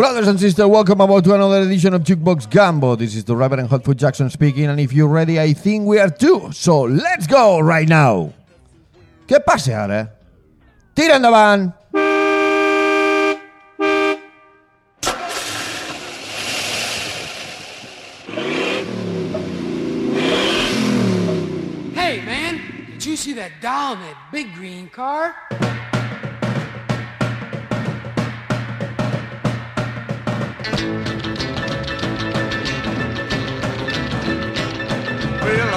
Brothers and sisters, welcome aboard to another edition of Jukebox Gambo. This is the Reverend Hotfoot Jackson speaking, and if you're ready, I think we are too. So let's go right now. Què passa ara? Eh? Tira endavant! Hey, man, did you see that doll in that big green car?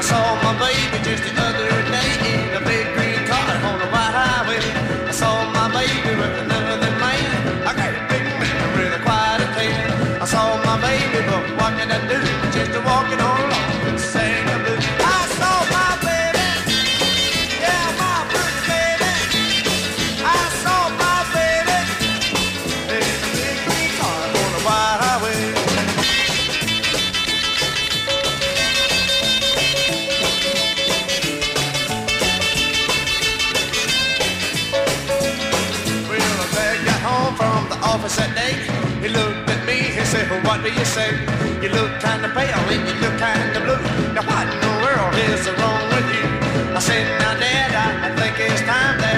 Saw my baby just the other day in a big green car on a white highway. I saw my baby with another man. I got a big man with a quiet tan. I saw my baby, but what can I do? Just walking on said, well, what do you say? You look kinda pale and you look kinda blue. Now what in the world is wrong with you? I said, now Dad, I think it's time that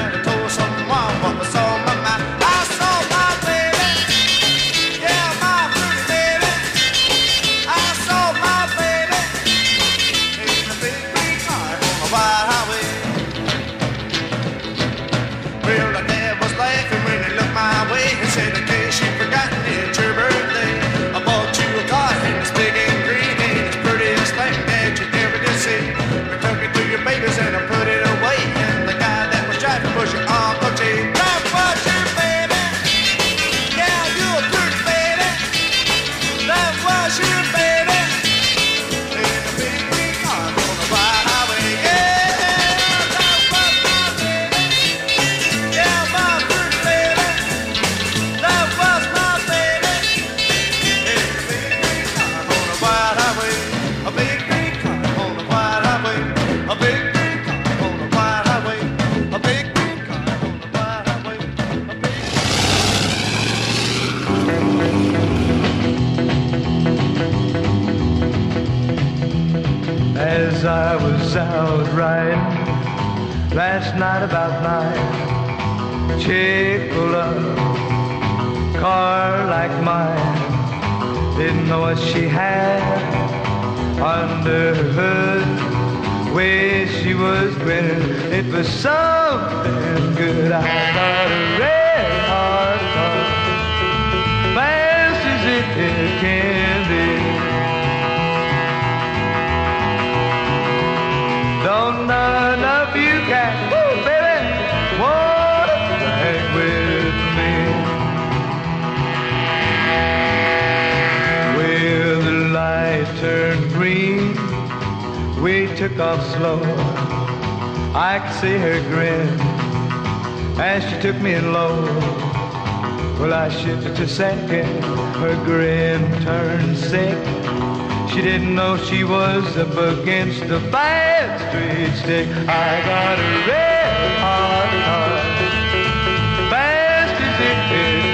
Shifted a second, her grin turned sick. She didn't know she was up against the bad street stick. I got a red hot car, fast as it can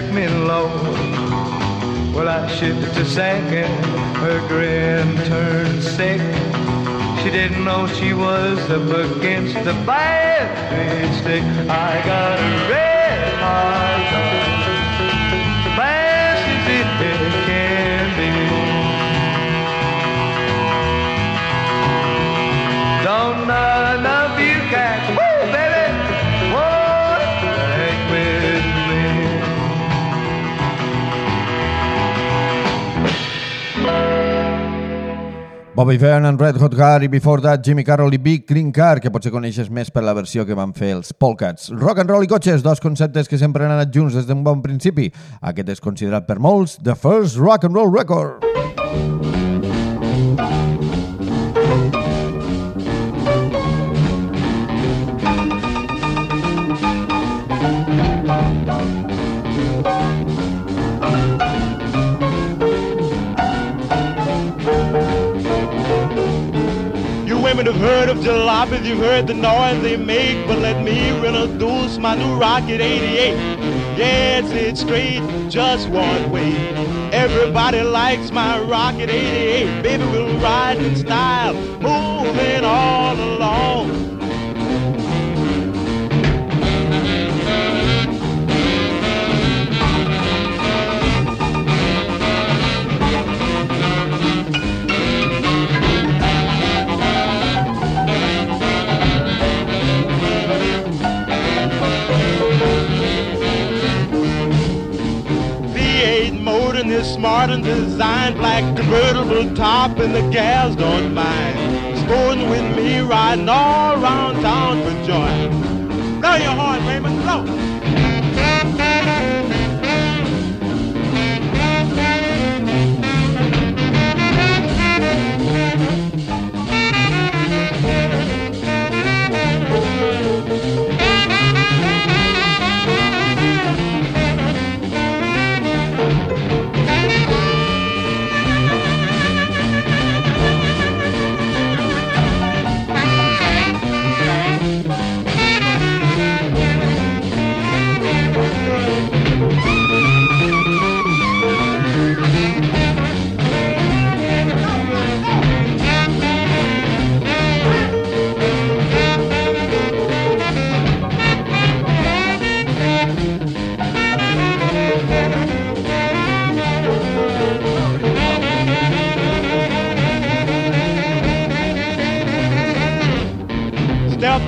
took me low. Well, I shifted to second. Her grin turned sick. She didn't know she was up against the street stick. I got a red hot car, fast as it can Bobby and Red Hot Car i before that Jimmy Carroll i Big Green Car, que potser coneixes més per la versió que van fer els Polcats. Rock and roll i cotxes, dos conceptes que sempre han anat junts des d'un bon principi. Aquest és considerat per molts the first rock and roll record. Of you've heard the noise they make, but let me introduce my new Rocket 88. Yeah, it's it straight, just one way. Everybody likes my Rocket 88. Baby, we'll ride in style, moving all along. Smart and designed black convertible top and the gals don't mind. Sporting with me riding all around town for joy. Blow your horn, Raymond, blow.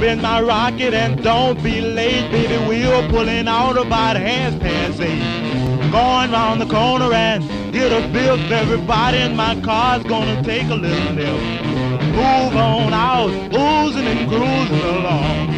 In my rocket and don't be late, baby. We're pulling out about half past eight. Going round the corner and get a bill. Everybody in my car's gonna take a little nip. Move on out, oozing and cruising along.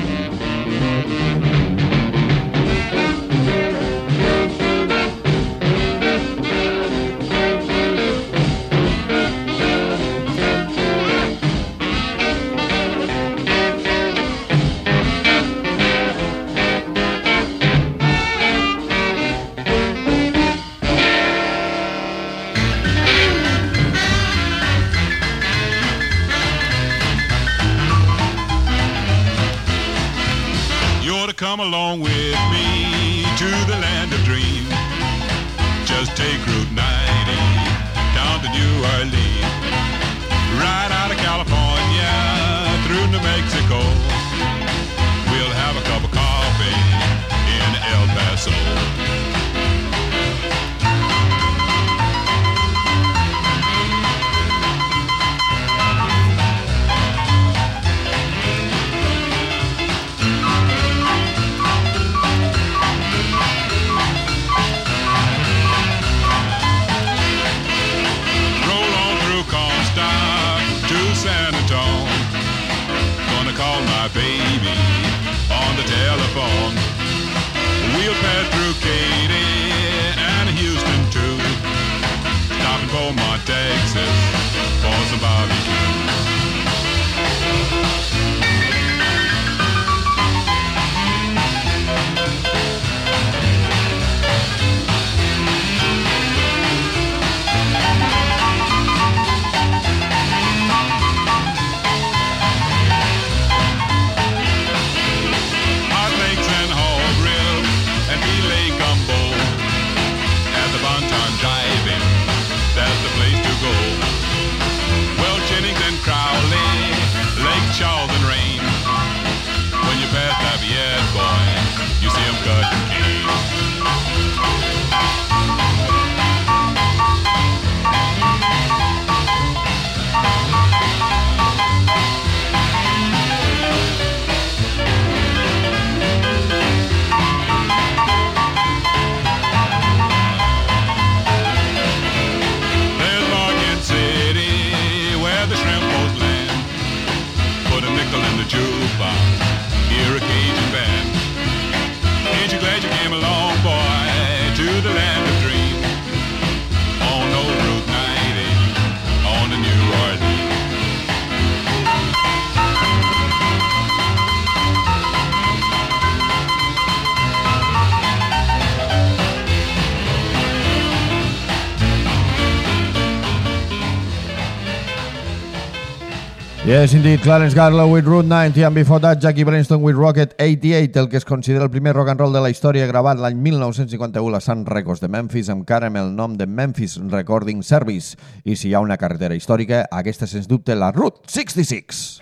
Yes, indeed, Clarence Garlow with Route 90 and before that Jackie Brainston with Rocket 88, el que es considera el primer rock and roll de la història gravat l'any 1951 a Sun Records de Memphis amb cara amb el nom de Memphis Recording Service. I si hi ha una carretera històrica, aquesta és sens dubte la Route 66.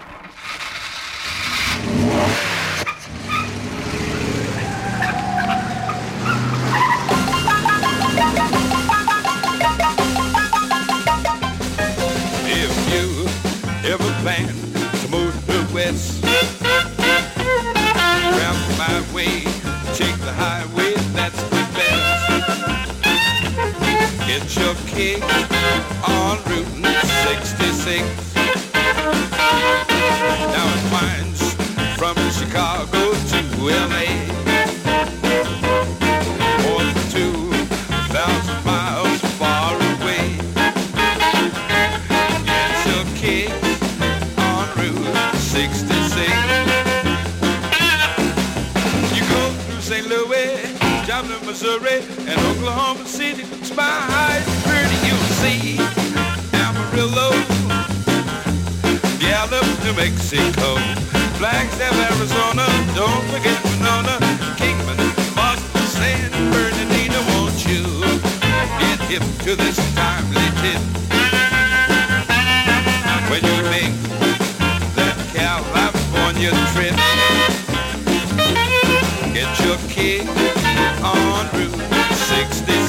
If Your kick on Route 66. Now it winds from Chicago to LA. More than 2,000 miles far away. On Route 66. You go through St. Louis, Joplin, Missouri, and Oklahoma City. Looks my eyes pretty, you'll see Amarillo, Gallup, New Mexico, Flagstaff, Arizona. Don't forget Winona, Kingman, Barstow, San Bernardino. Won't you get hip to this timely tip? when you make that California trip.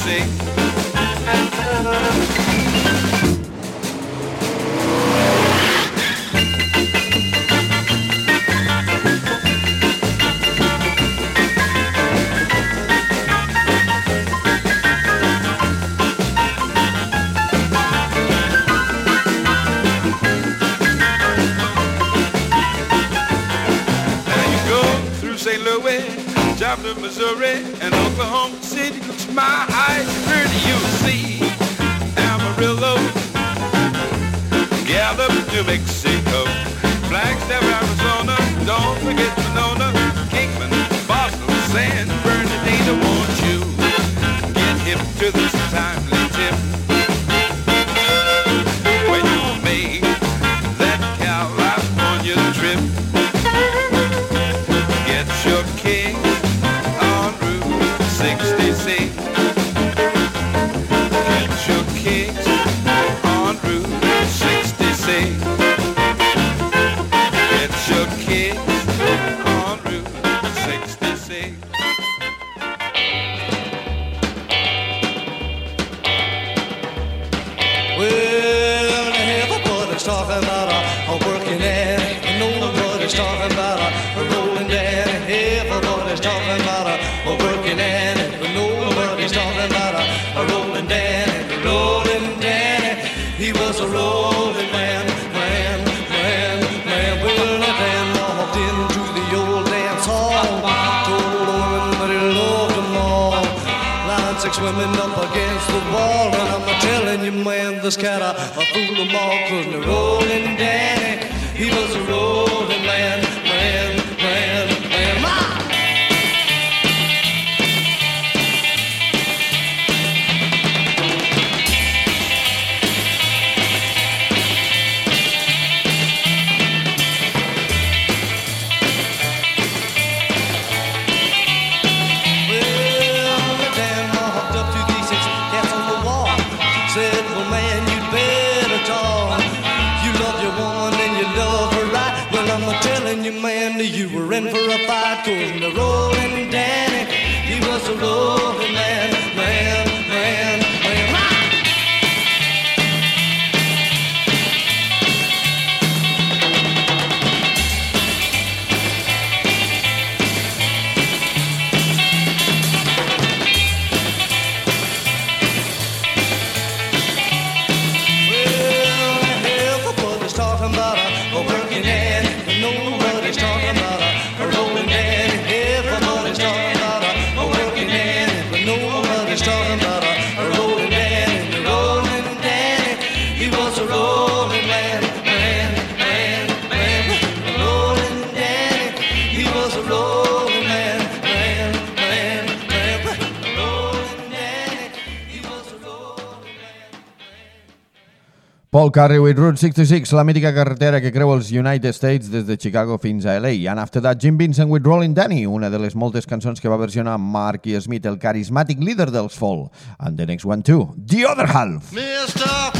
66. Now you go through St. Louis, Joplin, Missouri, and Oklahoma my eyes pretty, you'll see Amarillo, Mexico, Everybody's talking about a, a working and nobody's talking about a, a rolling daddy. Rolling daddy, he was a rolling man, man, man, man. Well, that man walked into the old dance hall, told a woman that he loved them all. Line six women up against the wall, and I'm telling you, man, this cat I, I fool them all, cause the rolling Danny, he was a rolling man, Cause the Paul Carey with Route 66, la mítica carretera que creu els United States des de Chicago fins a LA. And after that, Jim Vincent with Rolling Danny, una de les moltes cançons que va versionar Marky Smith, el carismàtic líder dels Fall. And the next one too, The Other Half. Mr.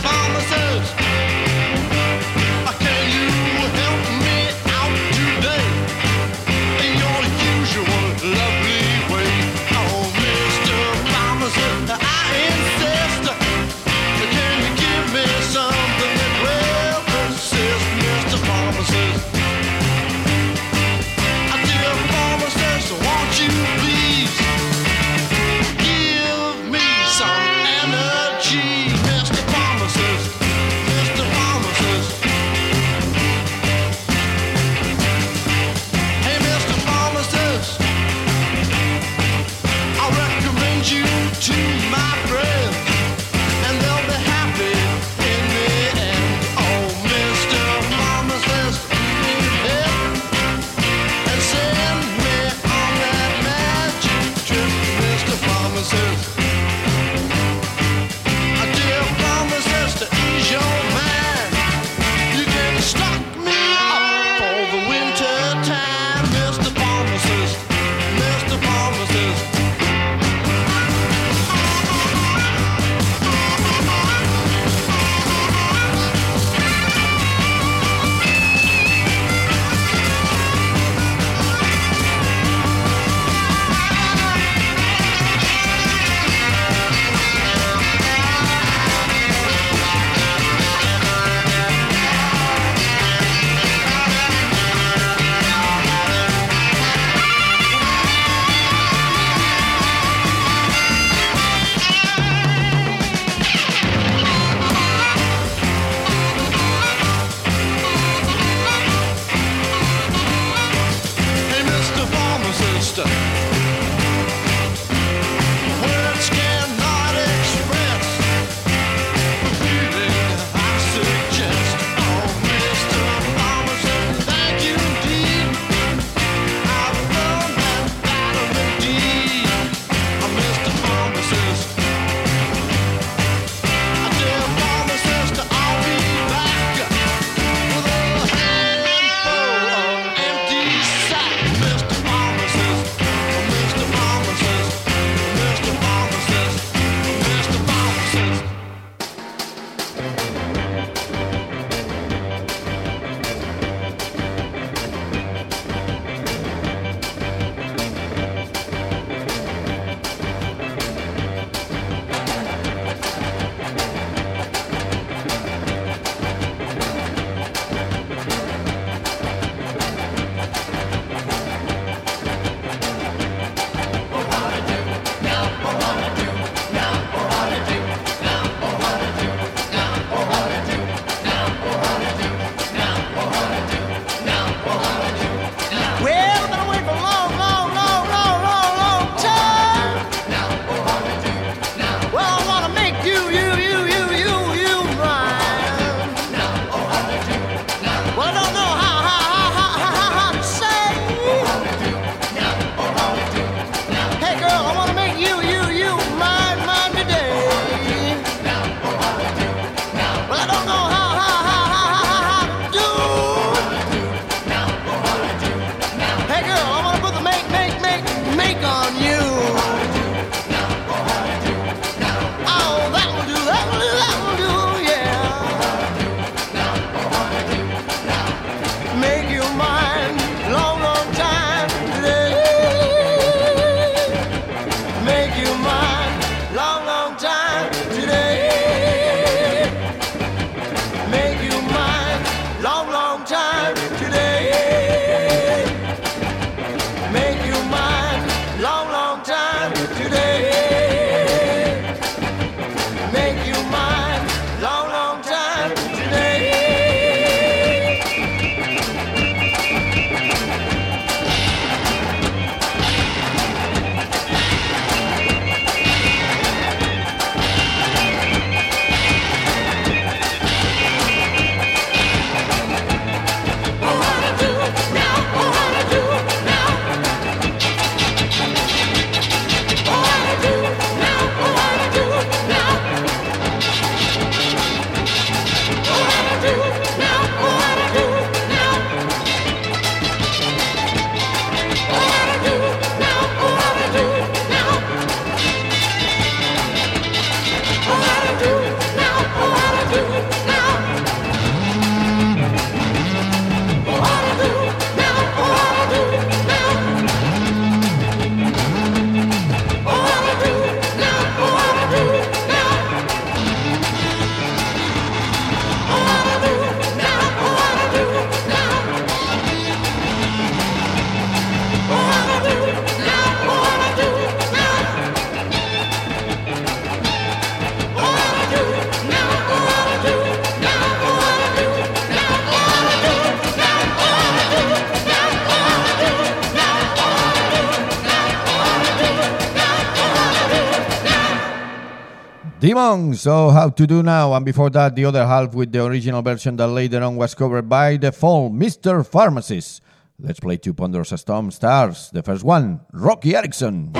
Simon, so How to Do Now, and before that, the other half with the original version that later on was covered by The Fall, Mr. Pharmacist. Let's play two Ponderosa Stomp Stars. The first one, Roky Erickson.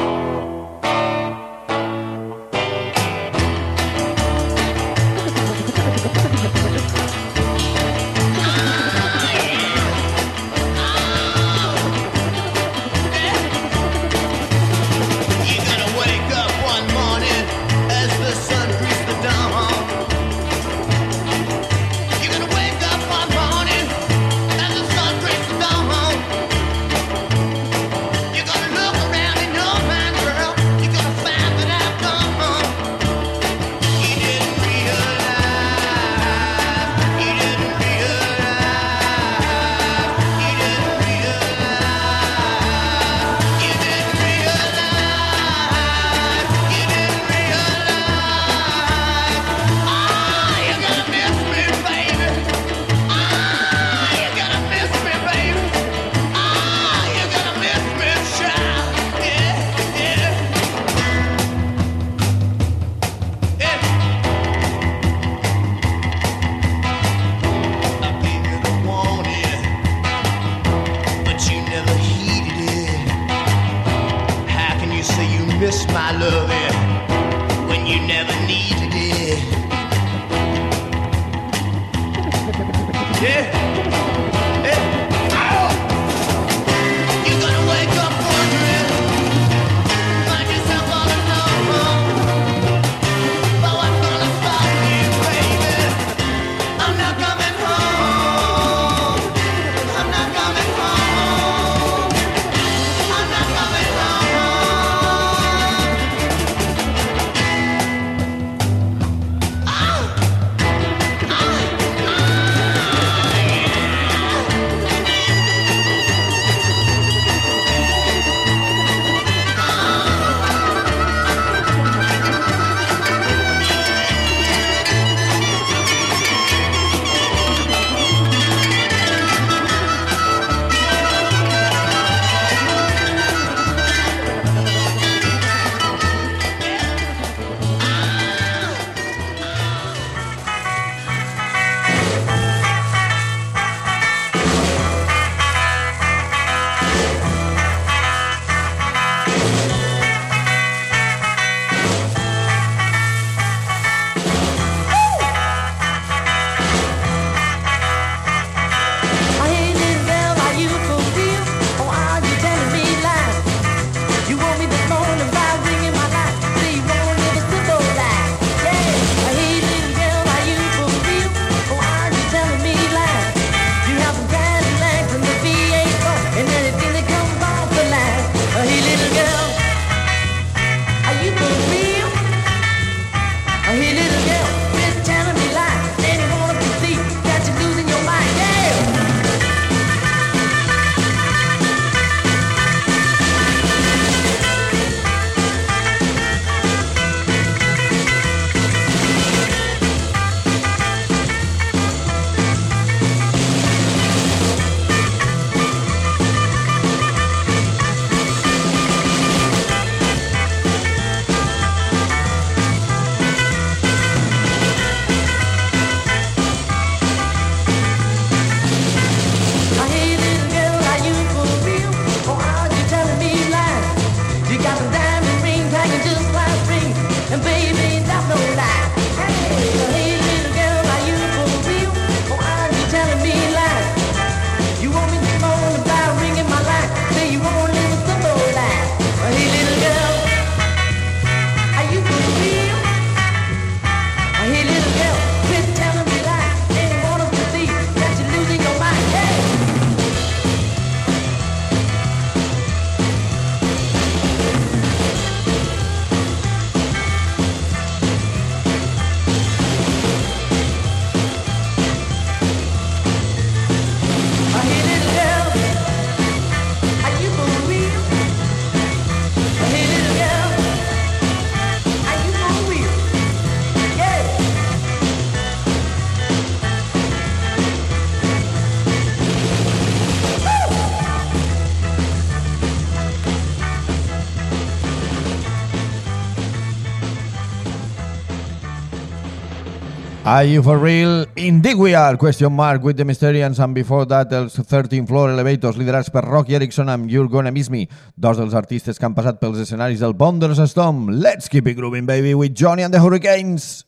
Are you for real? Indeed we are! Question mark with the Mysterians and before that els 13 Floor Elevators liderats per Rocky Erickson amb You're Gonna Miss Me, dos dels artistes que han passat pels escenaris del Bonders Storm. Let's keep it grooving, baby, with Johnny and the Hurricanes!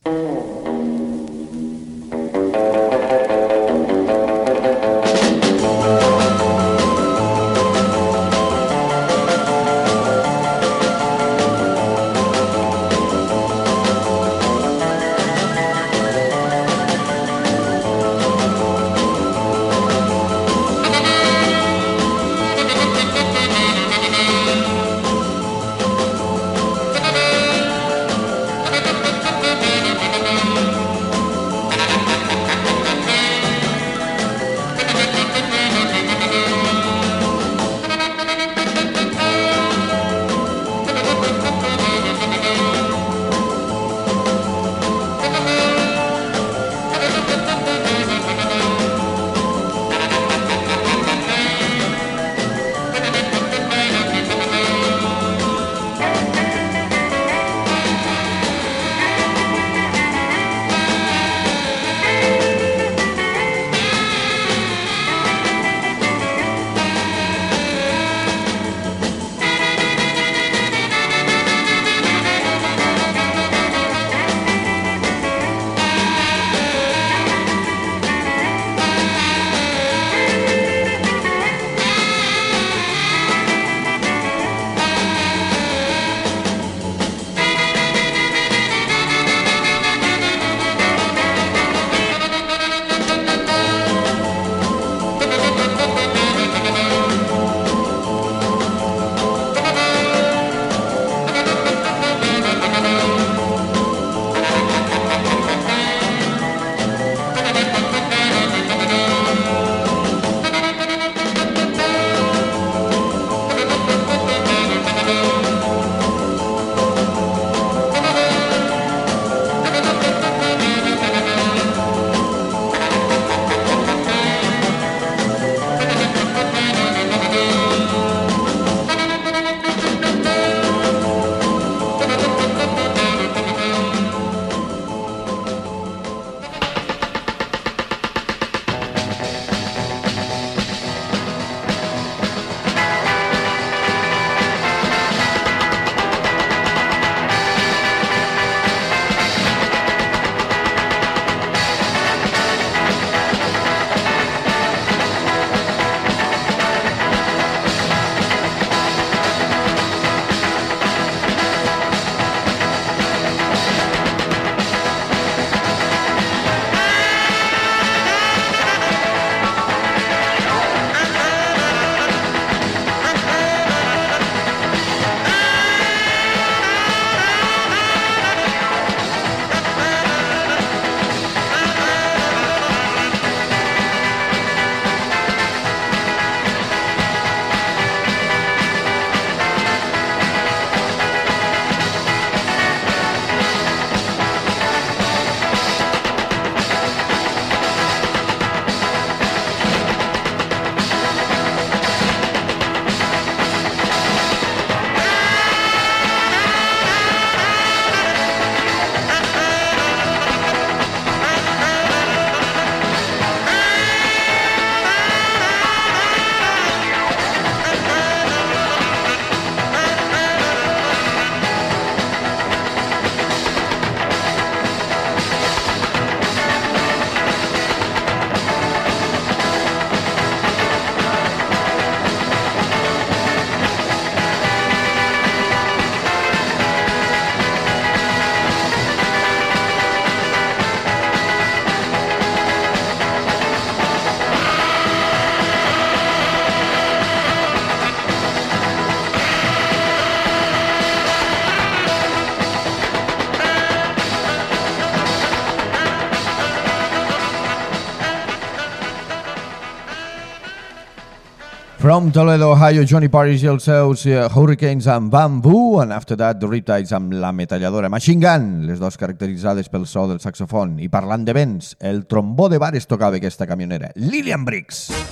From Toledo, Ohio, Johnny Parrish i els seus uh, Hurricanes amb Bamboo, and after that, The Riptides amb la metalladora Machine Gun, les dues caracteritzades pel so del saxofon. I parlant de vents, el trombó de bar es tocava aquesta camionera, Lillian Briggs. I, I,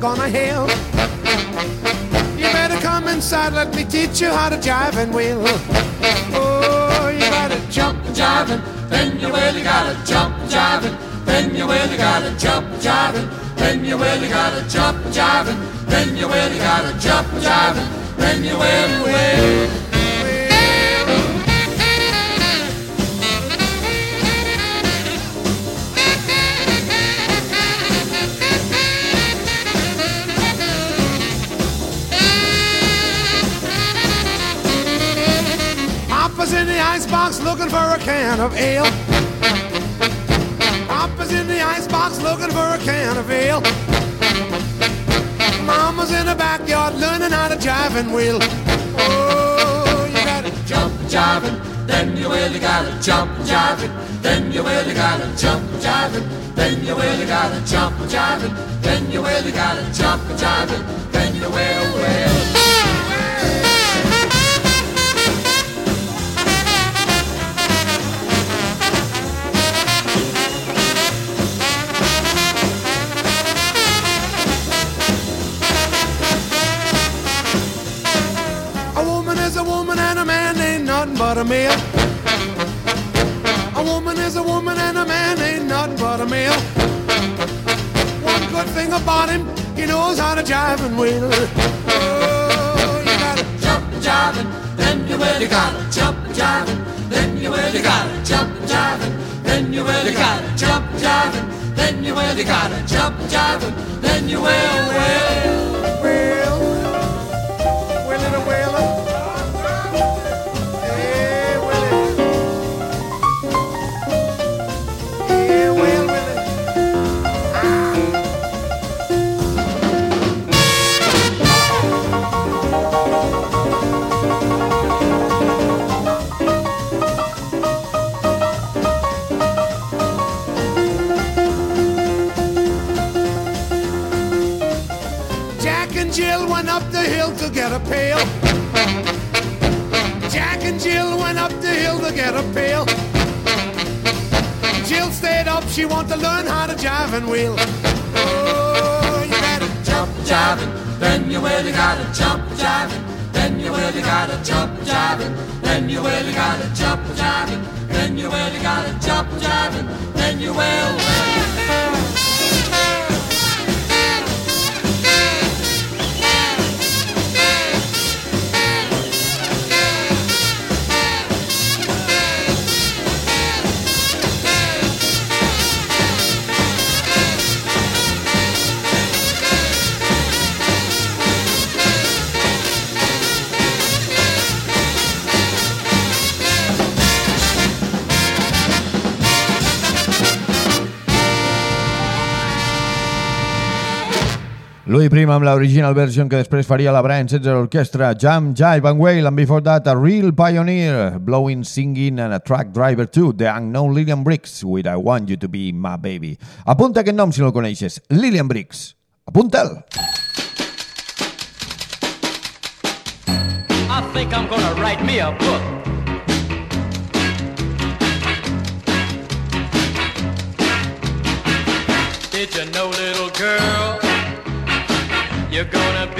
gonna hail. You better come inside, let me teach you how to jive and wheel. Oh, you gotta jump and jive and then you really gotta jump and jive and then you really gotta jump and jive and then you really gotta jump and jive and then you really gotta jump and jive and then you will, will. Looking for a can of ale. Papa's in the icebox looking for a can of ale. Mama's in the backyard learning how to jive and wheel. Oh, you gotta jump jiving, then you really gotta jump jiving, then you really gotta jump jiving, then you really gotta jump jiving, then you really gotta jump jiving, a male. A woman is a woman and a man ain't nothing but a male. One good thing about him, he knows how to jive and wheel. Oh, you gotta jump jiving, then you really gotta jump jiving, then you really gotta jump jiving, then you really gotta jump jiving, then you really gotta jump jiving, then you will, will, get a pail. Jack and Jill went up the hill to get a pail. Jill stayed up, she wanted to learn how to jive and wheel. Oh, you gotta jump jiving, then you really gotta jump jiving, then you really gotta jump jiving, then you really gotta jump jiving, then you really gotta jump jiving, then you will. Louis Prima amb l'original version que després faria la Brian Setzer Orchestra, Jam, Jive and Wail, and before that a real pioneer, blowing, singing and a track driver too, the unknown Lillian Briggs with I Want You to Be My Baby. Apunta aquest nom si no el coneixes, Lillian Briggs. Apunta'l! I think I'm gonna write me a book. Did you know, little girl, you're gonna be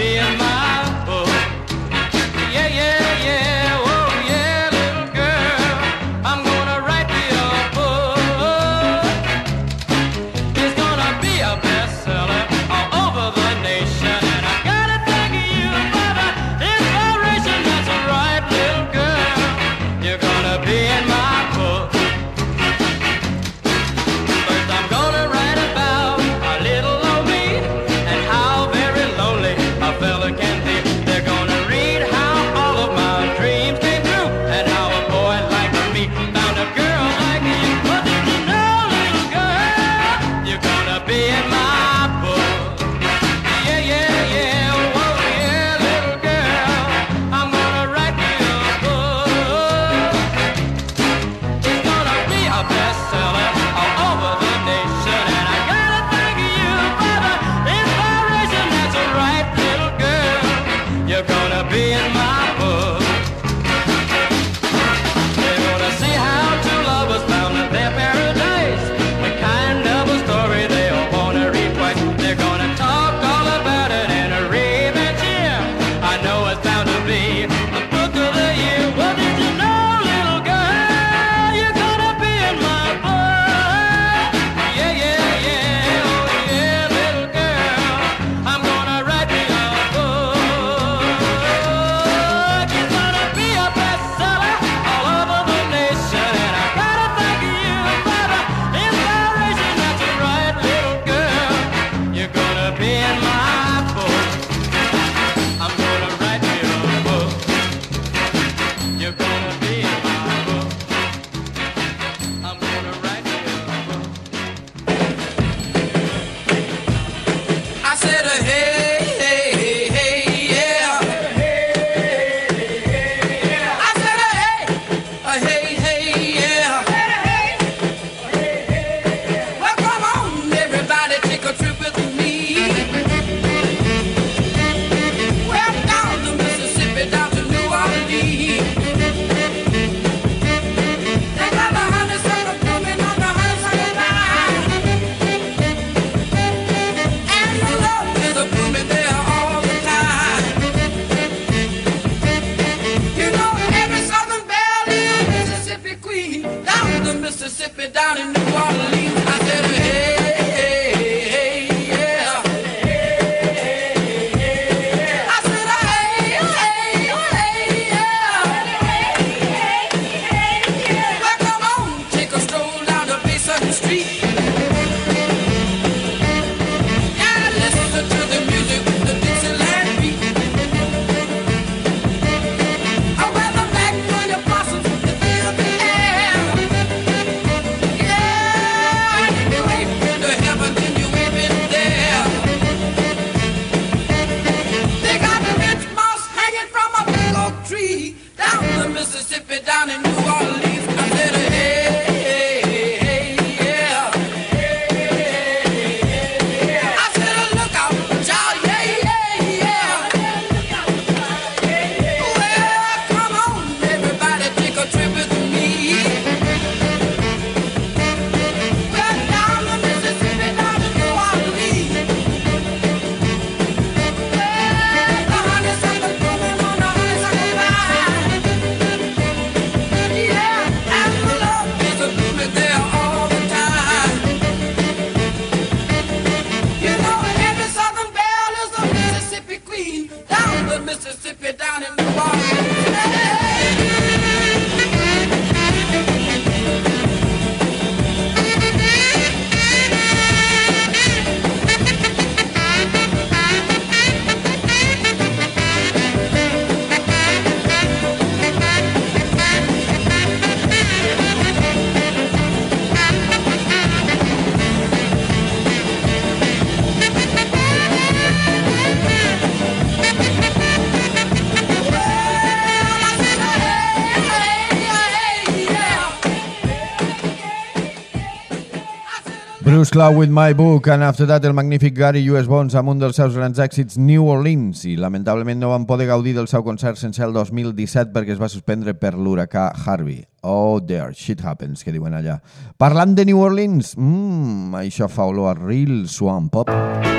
Bruce Cloud with My Book, and after that el magnífic Gary U.S. Bonds amb un dels seus grans èxits, New Orleans, i lamentablement no van poder gaudir del seu concert sense el 2017 perquè es va suspendre per l'huracà Harvey. Oh there, shit happens, que diuen allà. Parlant de New Orleans, mmm, això fa olor a real swamp pop. Allons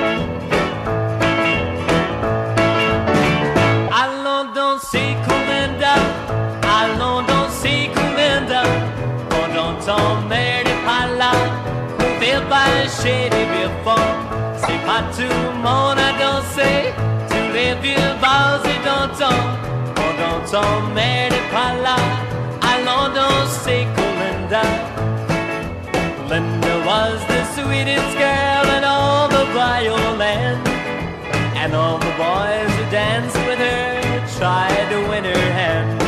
on entend mère de pas là, allons donc Colinda. Linda was the sweetest girl in all the Bioland. And all the boys who danced with her tried to win her hand.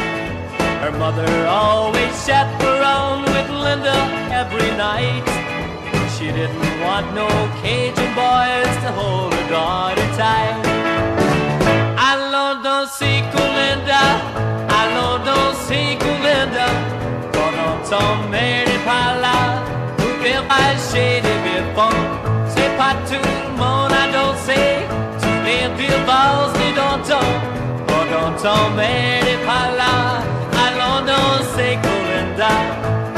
Her mother always chaperoned with Linda every night. She didn't want no Cajun boys to hold her daughter tight. Allons danser Linda, allons danser Linda, pendant ton mère n'est pas là, faire marcher des vieux ponts. C'est pas tout le monde à danser, tous les bars et d'antan, pendant ton mère n'est pas là, allons danser Linda.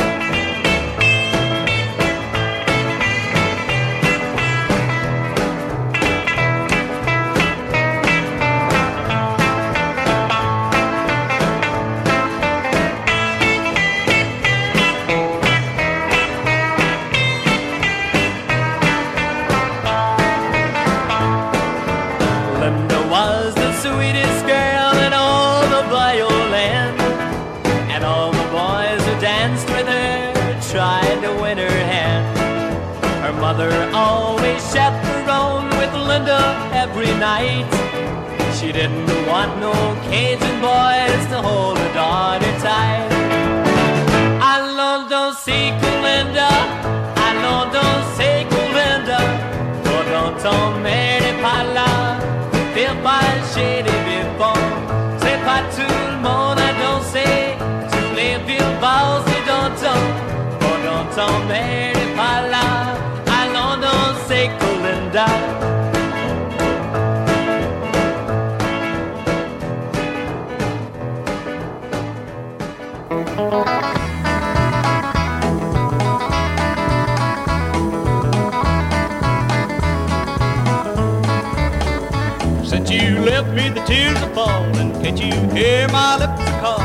didn't want no Cajun boys to hold a daughter tight. I love don't see Colinda, I love don't Colinda, for don't tell me par là, fais pas chez les vivants. C'est pas tout le monde à danser, tous les vivants c'est d'antan, for don't tell me par là, allons danser Colinda. You left me, the tears are falling. Can't you hear my lips call?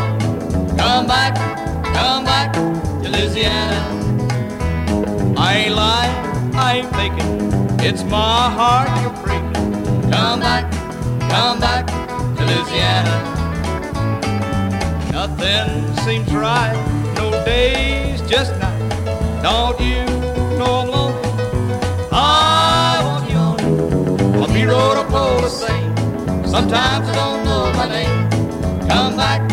Come back, come back to Louisiana. I ain't lying, I ain't faking. It's my heart you're breaking. Come back, come back to Louisiana. Nothing seems right, no days, just night. Don't you know I'm lonely? I want you on a B-road or pole to sing. Sometimes I don't know my name. Come back,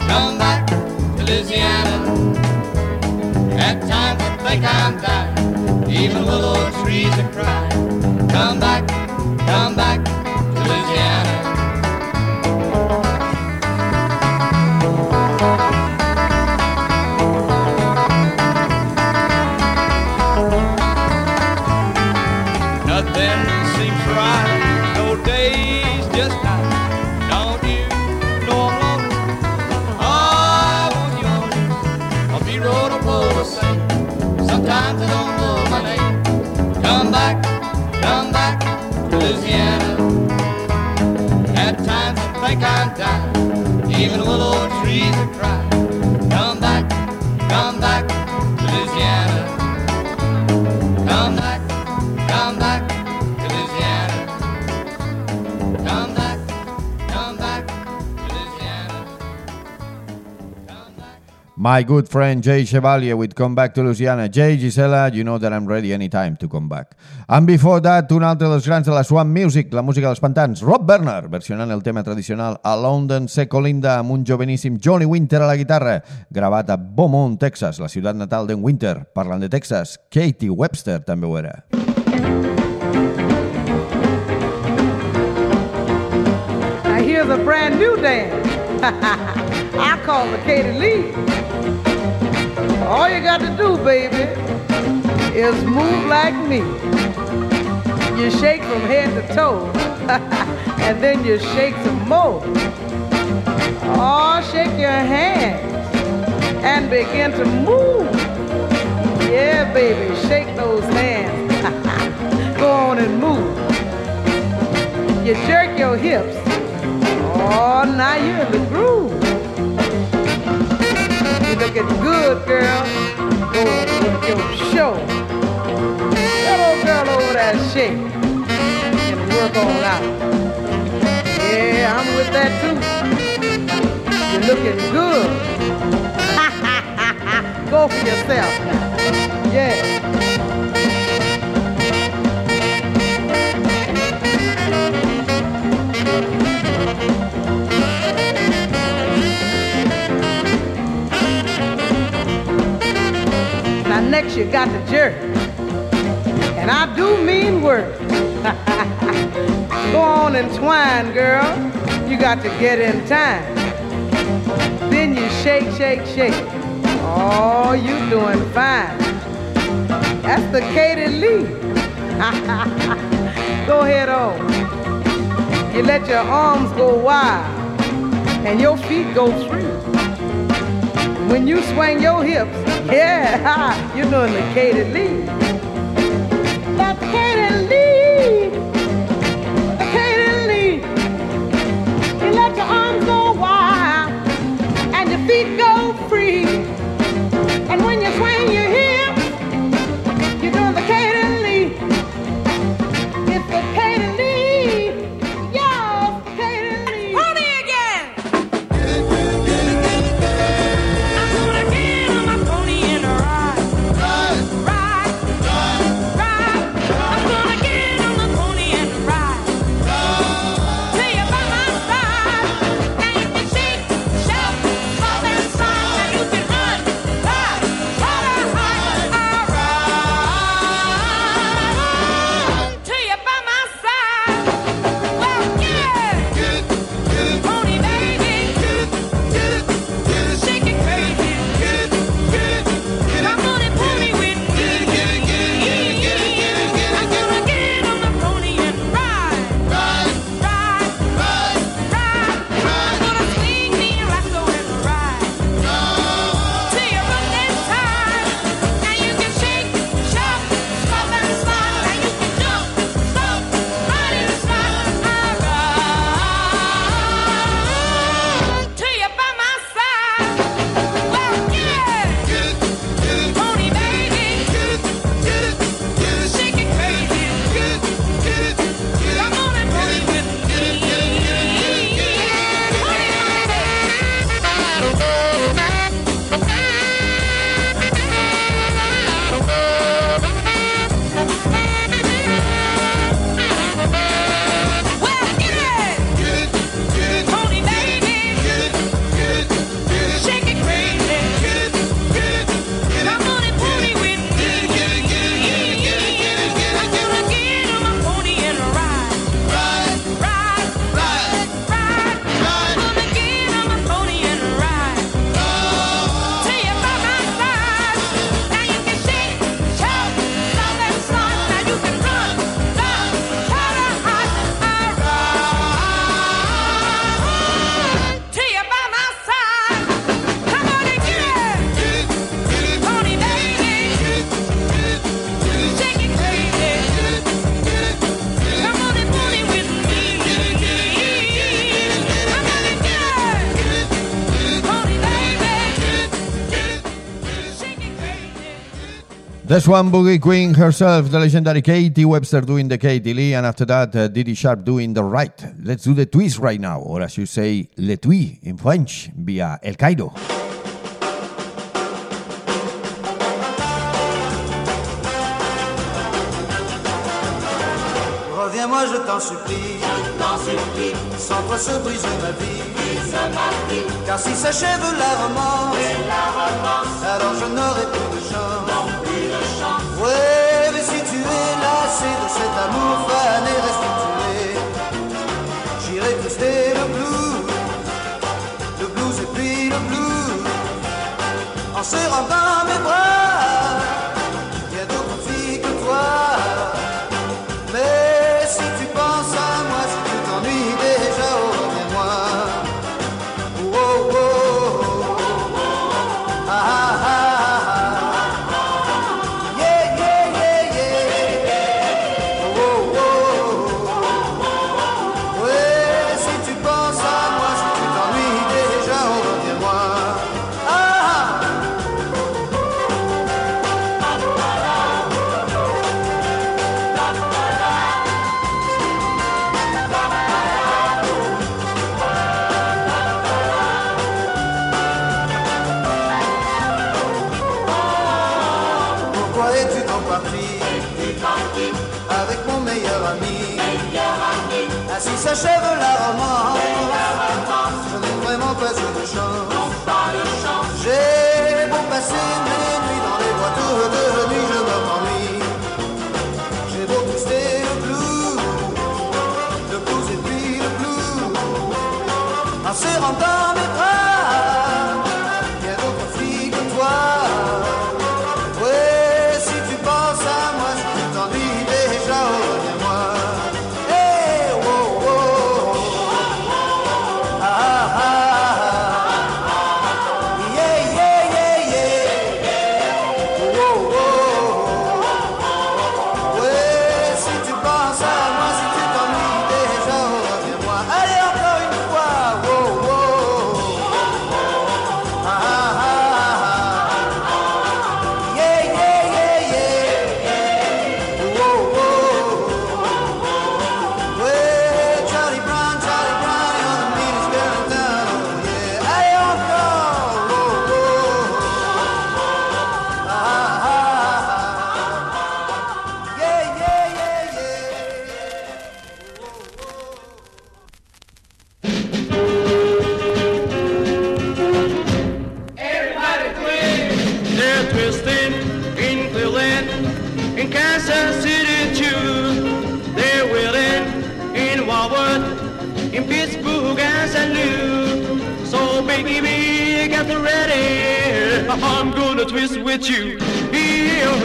come back to Louisiana. At times I think I'm dying, even willow trees are crying. Come back, come back My good friend Jay Chevalier with Come Back to Louisiana. Jay, Gisela, you know that I'm ready anytime to come back. And before that, un altre dels grans de la Swan Music, la música dels pantans, Rob Berner, versionant el tema tradicional a London Secolinda amb un joveníssim Johnny Winter a la guitarra, gravat a Beaumont, Texas, la ciutat natal d'en Winter. Parlant de Texas, Katie Webster també ho era. Now here's a brand new dance. I call it Katie Lee. All you got to do, baby, is move like me. You shake from head to toe, and then you shake some more. Oh, shake your hands and begin to move. Yeah, baby, shake those hands. Go on and move. You jerk your hips. Oh, now you're in the groove. Looking good, girl. Go with your show. That old girl over there shake and work on out. Yeah, I'm with that too. You're looking good. Go for yourself. Yeah. You got the jerk. And I do mean work. Go on and twine, girl. You got to get in time. Then you shake, shake, shake. Oh, you doing fine. That's the Katie Lee. go ahead on. You let your arms go wide and your feet go free. When you swing your hips, yeah, you're doing the Katie Lee. The This one, Boogie Queen herself, the legendary Katie Webster doing the Katie Lee, and after that, uh, Dee Dee Sharp doing the right. Let's do the twist right now, or as you say, le tui in French, via El Cairo. Reviens-moi, je t'en supplie. Sans toi se brise ma vie. Car si s'achève la romance, alors je n'aurai plus de chance. Ouais, mais si tu es lassé de cet amour fané, restitué, j'irai twister le blues, le blues et puis le blues, en serrant dans mes bras. Avec mon meilleur ami Ainsi s'achève la romance. Je n'ai vraiment pas eu de chance. J'ai beau passer with you.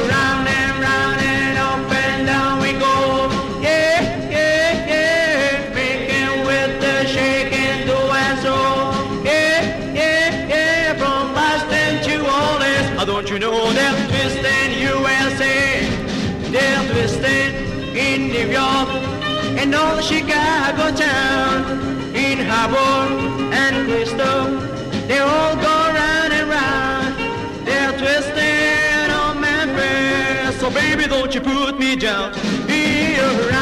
Round and round and up and down we go. Yeah, yeah, yeah. Making with the shake and do and so. Yeah, yeah, yeah. From Boston to Orleans. Oh, don't you know they're twisting USA? They're twisting in New York and all Chicago town. In Harbor and Bristol, they all go baby, don't you put me down. Here,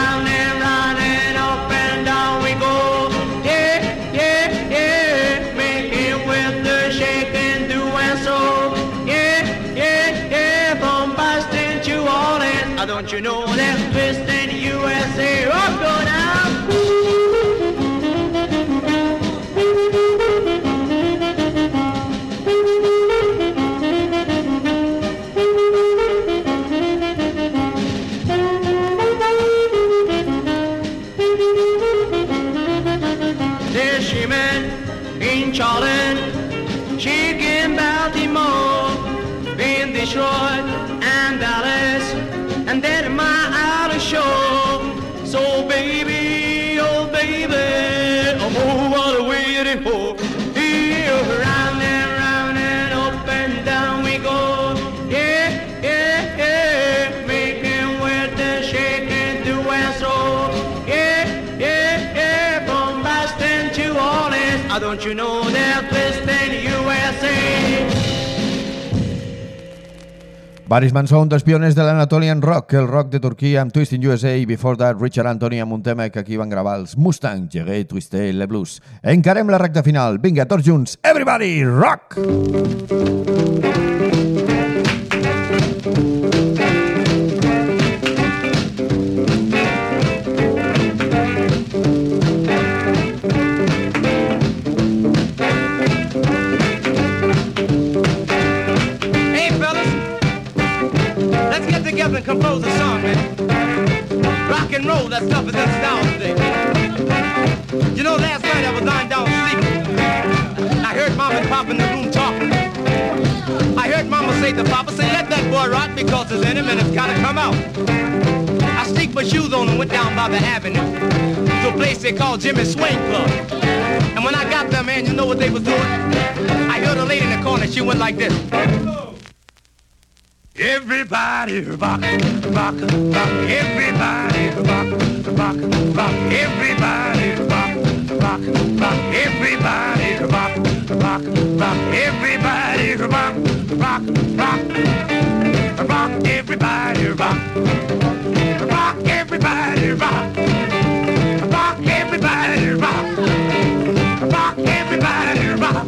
Baris Manson, dels pioners de l'Anatolian Rock, el rock de Turquia amb Twist in USA i Before That Richard Anthony amb un tema que aquí van gravar els Mustang, Llegué, Twisté, Le Blues. Encarem la recta final. Vinga, tots junts. Everybody, rock! Hey, together and compose a song, man. Rock and roll, that stuff is in style today. You know, last night I was lying down sleeping. I heard Mom and Pop in the room talking. I heard Mama say to Papa, say, let that boy rock because his in him and it's gotta come out. I sneaked my shoes on and went down by the avenue to a place they call Jimmy Swing Club. And when I got there, man, you know what they was doing? I heard a lady in the corner, she went like this. Everybody rock, rock, rock, everybody rock, rock, rock, everybody rock, rock, rock, everybody rock, rock, rock, everybody rock, rock, rock, rock, everybody rock, rock, everybody rock, rock, everybody rock, rock, everybody rock,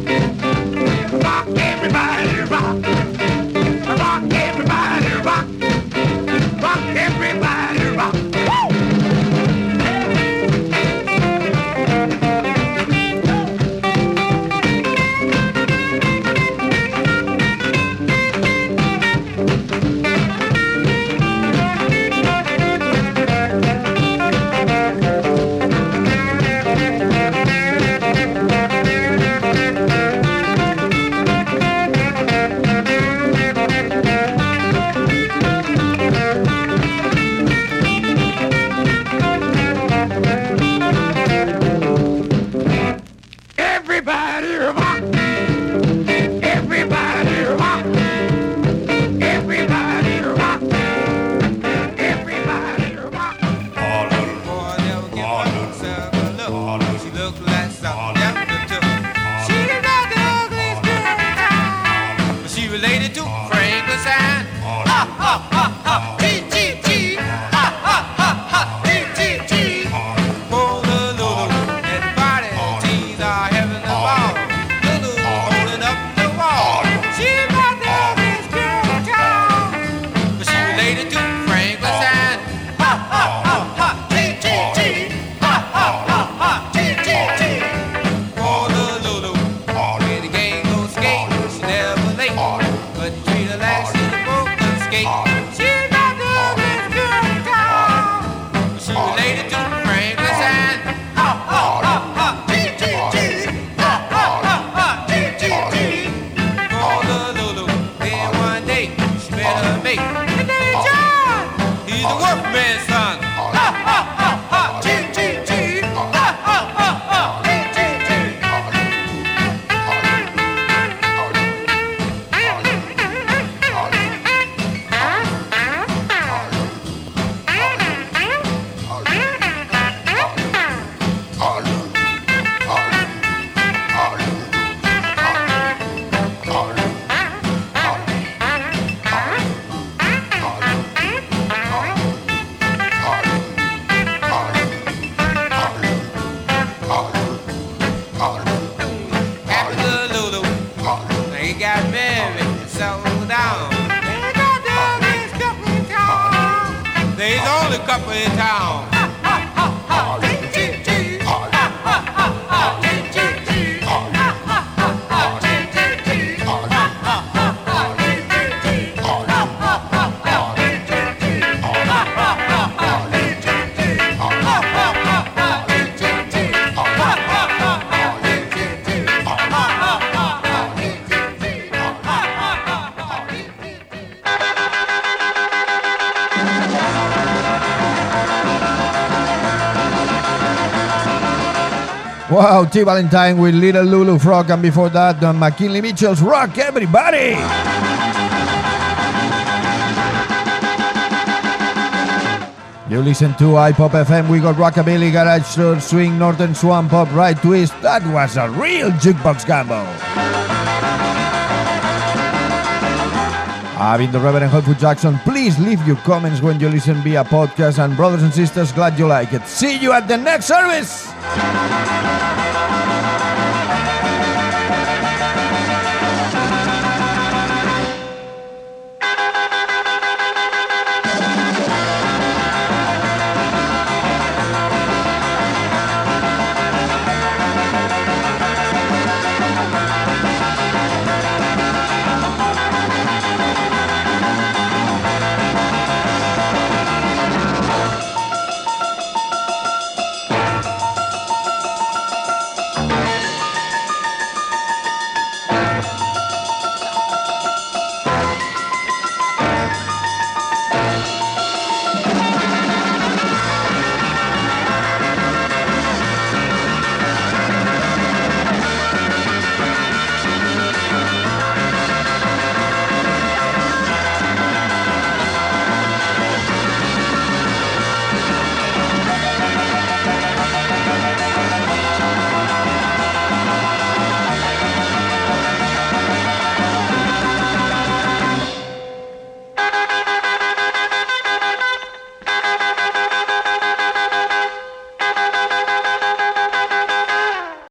related to Franklin Sign. Ha Wow, T. Valentine with Little Lulu Frog, and before that, uh, McKinley Mitchell's Rock Everybody! You listen to iPop FM, we got Rockabilly, Garage Swing, Northern Swamp Pop, Right Twist. That was a real jukebox gamble. I've been the Reverend Hotfoot Jackson. Please leave your comments when you listen via podcast. And brothers and sisters, glad you like it. See you at the next service.